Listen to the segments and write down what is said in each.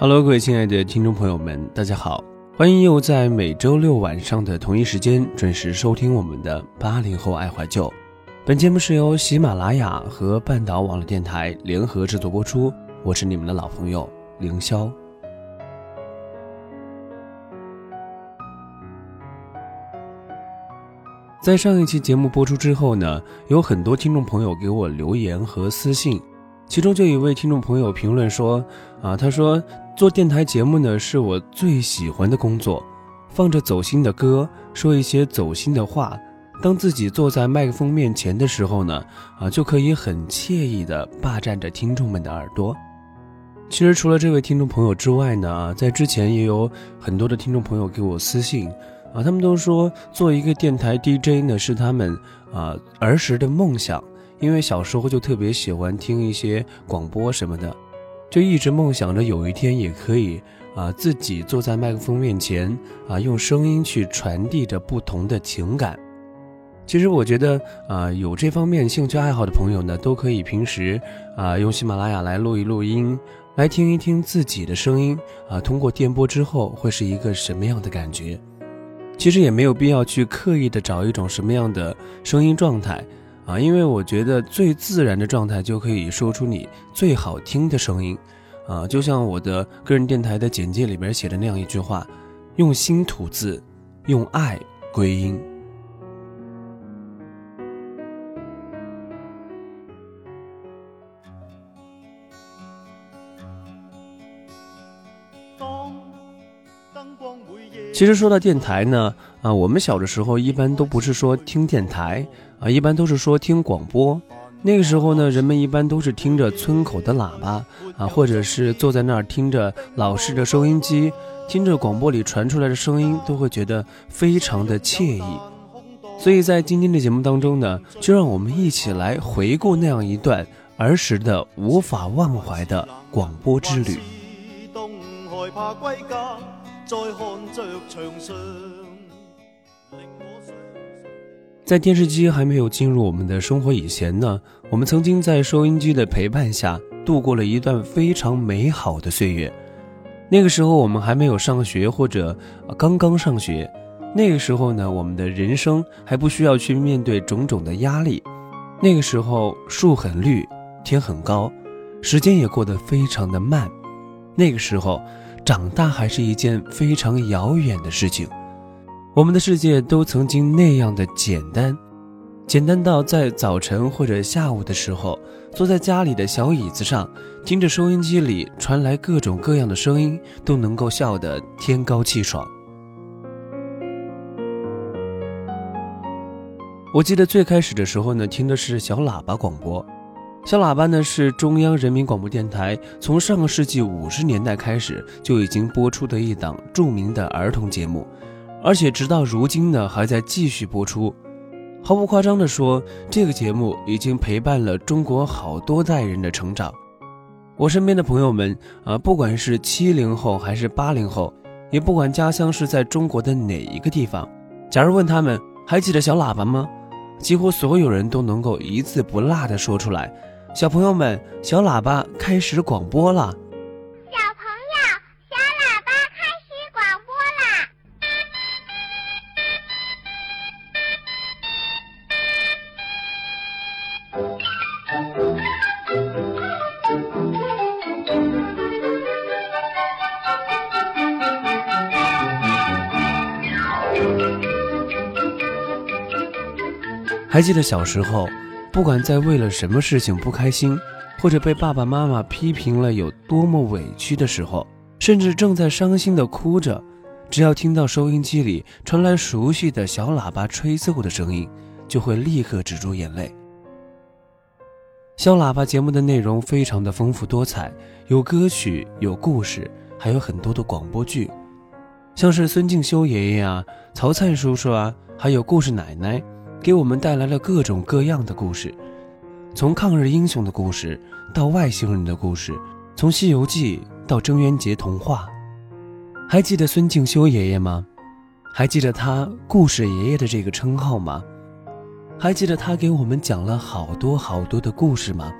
Hello，各位亲爱的听众朋友们，大家好，欢迎又在每周六晚上的同一时间准时收听我们的八零后爱怀旧。本节目是由喜马拉雅和半岛网络电台联合制作播出，我是你们的老朋友凌霄。在上一期节目播出之后呢，有很多听众朋友给我留言和私信。其中就有一位听众朋友评论说：“啊，他说做电台节目呢是我最喜欢的工作，放着走心的歌，说一些走心的话。当自己坐在麦克风面前的时候呢，啊，就可以很惬意地霸占着听众们的耳朵。其实除了这位听众朋友之外呢，在之前也有很多的听众朋友给我私信，啊，他们都说做一个电台 DJ 呢是他们啊儿时的梦想。”因为小时候就特别喜欢听一些广播什么的，就一直梦想着有一天也可以啊自己坐在麦克风面前啊用声音去传递着不同的情感。其实我觉得啊有这方面兴趣爱好的朋友呢，都可以平时啊用喜马拉雅来录一录音，来听一听自己的声音啊通过电波之后会是一个什么样的感觉。其实也没有必要去刻意的找一种什么样的声音状态。啊，因为我觉得最自然的状态就可以说出你最好听的声音，啊，就像我的个人电台的简介里边写的那样一句话：用心吐字，用爱归音。其实说到电台呢，啊，我们小的时候一般都不是说听电台，啊，一般都是说听广播。那个时候呢，人们一般都是听着村口的喇叭，啊，或者是坐在那儿听着老式的收音机，听着广播里传出来的声音，都会觉得非常的惬意。所以在今天的节目当中呢，就让我们一起来回顾那样一段儿时的无法忘怀的广播之旅。在电视机还没有进入我们的生活以前呢，我们曾经在收音机的陪伴下度过了一段非常美好的岁月。那个时候我们还没有上学或者刚刚上学，那个时候呢，我们的人生还不需要去面对种种的压力。那个时候树很绿，天很高，时间也过得非常的慢。那个时候。长大还是一件非常遥远的事情，我们的世界都曾经那样的简单，简单到在早晨或者下午的时候，坐在家里的小椅子上，听着收音机里传来各种各样的声音，都能够笑得天高气爽。我记得最开始的时候呢，听的是小喇叭广播。小喇叭呢是中央人民广播电台从上个世纪五十年代开始就已经播出的一档著名的儿童节目，而且直到如今呢还在继续播出。毫不夸张地说，这个节目已经陪伴了中国好多代人的成长。我身边的朋友们啊，不管是七零后还是八零后，也不管家乡是在中国的哪一个地方，假如问他们还记得小喇叭吗？几乎所有人都能够一字不落地说出来。小朋友们，小喇叭开始广播了。小朋友，小喇叭开始广播啦还记得小时候。不管在为了什么事情不开心，或者被爸爸妈妈批评了有多么委屈的时候，甚至正在伤心的哭着，只要听到收音机里传来熟悉的小喇叭吹奏的声音，就会立刻止住眼泪。小喇叭节目的内容非常的丰富多彩，有歌曲，有故事，还有很多的广播剧，像是孙敬修爷爷啊、曹灿叔叔啊，还有故事奶奶。给我们带来了各种各样的故事，从抗日英雄的故事到外星人的故事，从《西游记》到中元节童话。还记得孙敬修爷爷吗？还记得他“故事爷爷”的这个称号吗？还记得他给我们讲了好多好多的故事吗？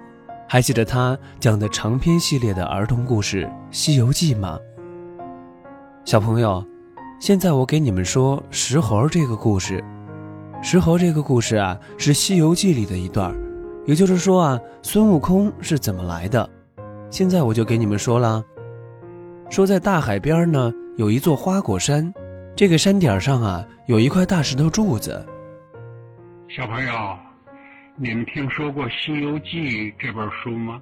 还记得他讲的长篇系列的儿童故事《西游记》吗？小朋友，现在我给你们说石猴这个故事。石猴这个故事啊，是《西游记》里的一段也就是说啊，孙悟空是怎么来的？现在我就给你们说了。说在大海边呢，有一座花果山，这个山顶上啊，有一块大石头柱子。小朋友，你们听说过《西游记》这本书吗？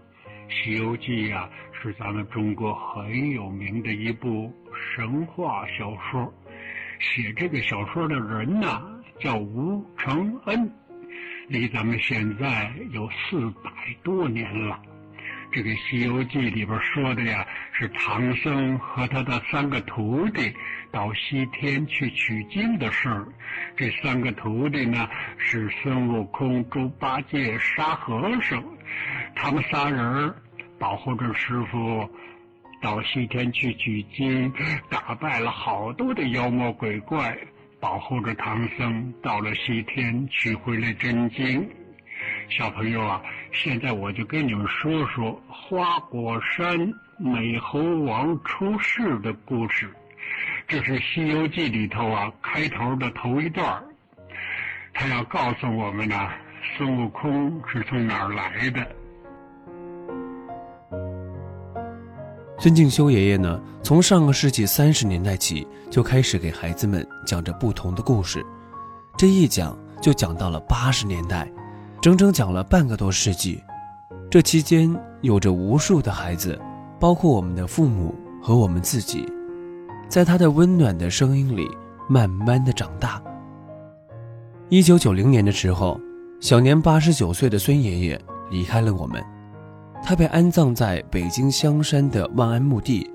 《西游记》呀，是咱们中国很有名的一部神话小说。写这个小说的人呢，叫吴承恩，离咱们现在有四百多年了。这个《西游记》里边说的呀，是唐僧和他的三个徒弟到西天去取经的事儿。这三个徒弟呢，是孙悟空、猪八戒、沙和尚。他们仨人保护着师傅到西天去取经，打败了好多的妖魔鬼怪，保护着唐僧到了西天取回了真经。小朋友啊，现在我就跟你们说说花果山美猴王出世的故事。这是《西游记》里头啊开头的头一段他要告诉我们呢，孙悟空是从哪儿来的。孙敬修爷爷呢，从上个世纪三十年代起就开始给孩子们讲着不同的故事，这一讲就讲到了八十年代。整整讲了半个多世纪，这期间有着无数的孩子，包括我们的父母和我们自己，在他的温暖的声音里慢慢的长大。一九九零年的时候，享年八十九岁的孙爷爷离开了我们，他被安葬在北京香山的万安墓地，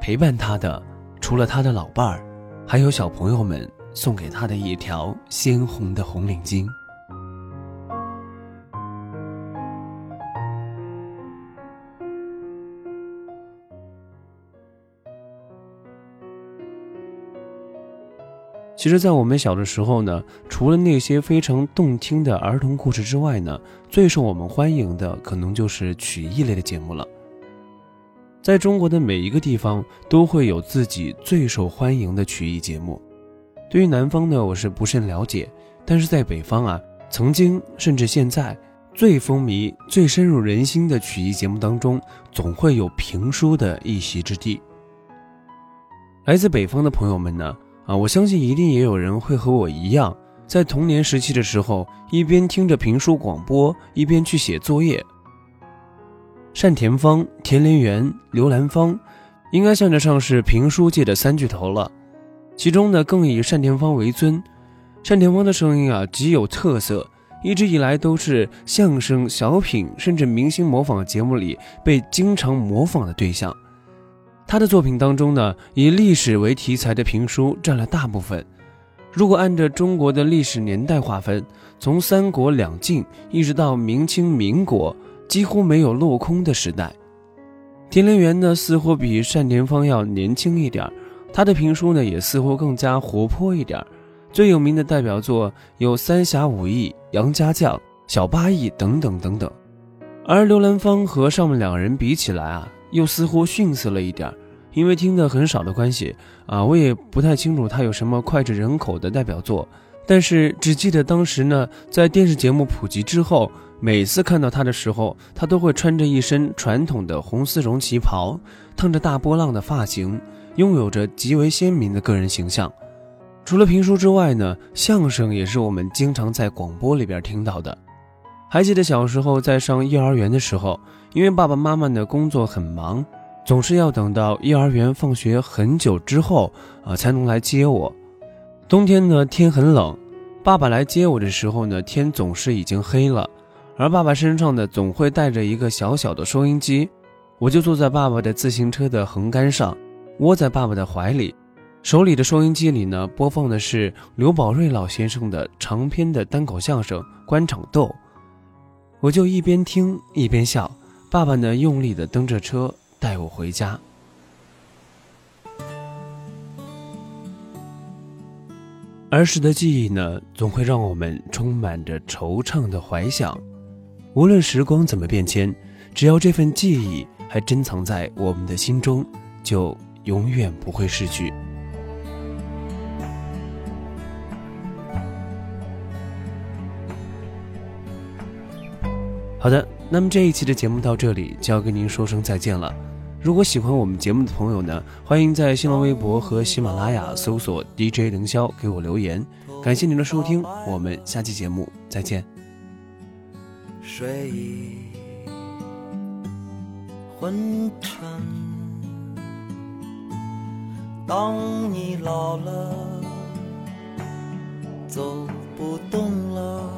陪伴他的除了他的老伴儿，还有小朋友们送给他的一条鲜红的红领巾。其实，在我们小的时候呢，除了那些非常动听的儿童故事之外呢，最受我们欢迎的可能就是曲艺类的节目了。在中国的每一个地方都会有自己最受欢迎的曲艺节目。对于南方呢，我是不甚了解，但是在北方啊，曾经甚至现在最风靡、最深入人心的曲艺节目当中，总会有评书的一席之地。来自北方的朋友们呢？啊，我相信一定也有人会和我一样，在童年时期的时候，一边听着评书广播，一边去写作业。单田芳、田连元、刘兰芳，应该算得上是评书界的三巨头了。其中呢，更以单田芳为尊。单田芳的声音啊，极有特色，一直以来都是相声、小品，甚至明星模仿节目里被经常模仿的对象。他的作品当中呢，以历史为题材的评书占了大部分。如果按照中国的历史年代划分，从三国两晋一直到明清民国，几乎没有落空的时代。田连元呢，似乎比单田芳要年轻一点他的评书呢，也似乎更加活泼一点最有名的代表作有《三侠五义》《杨家将》《小八义》等等等等。而刘兰芳和上面两人比起来啊。又似乎逊色了一点因为听的很少的关系啊，我也不太清楚他有什么脍炙人口的代表作。但是只记得当时呢，在电视节目普及之后，每次看到他的时候，他都会穿着一身传统的红丝绒旗袍，烫着大波浪的发型，拥有着极为鲜明的个人形象。除了评书之外呢，相声也是我们经常在广播里边听到的。还记得小时候在上幼儿园的时候。因为爸爸妈妈的工作很忙，总是要等到幼儿园放学很久之后啊才能来接我。冬天呢天很冷，爸爸来接我的时候呢天总是已经黑了，而爸爸身上呢总会带着一个小小的收音机，我就坐在爸爸的自行车的横杆上，窝在爸爸的怀里，手里的收音机里呢播放的是刘宝瑞老先生的长篇的单口相声《官场斗》，我就一边听一边笑。爸爸呢，用力的蹬着车带我回家。儿时的记忆呢，总会让我们充满着惆怅的怀想。无论时光怎么变迁，只要这份记忆还珍藏在我们的心中，就永远不会逝去。好的，那么这一期的节目到这里就要跟您说声再见了。如果喜欢我们节目的朋友呢，欢迎在新浪微博和喜马拉雅搜索 DJ 凌霄给我留言。感谢您的收听，我们下期节目再见。睡意昏沉，当你老了，走不动了。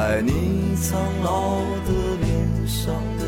爱你苍老的脸上。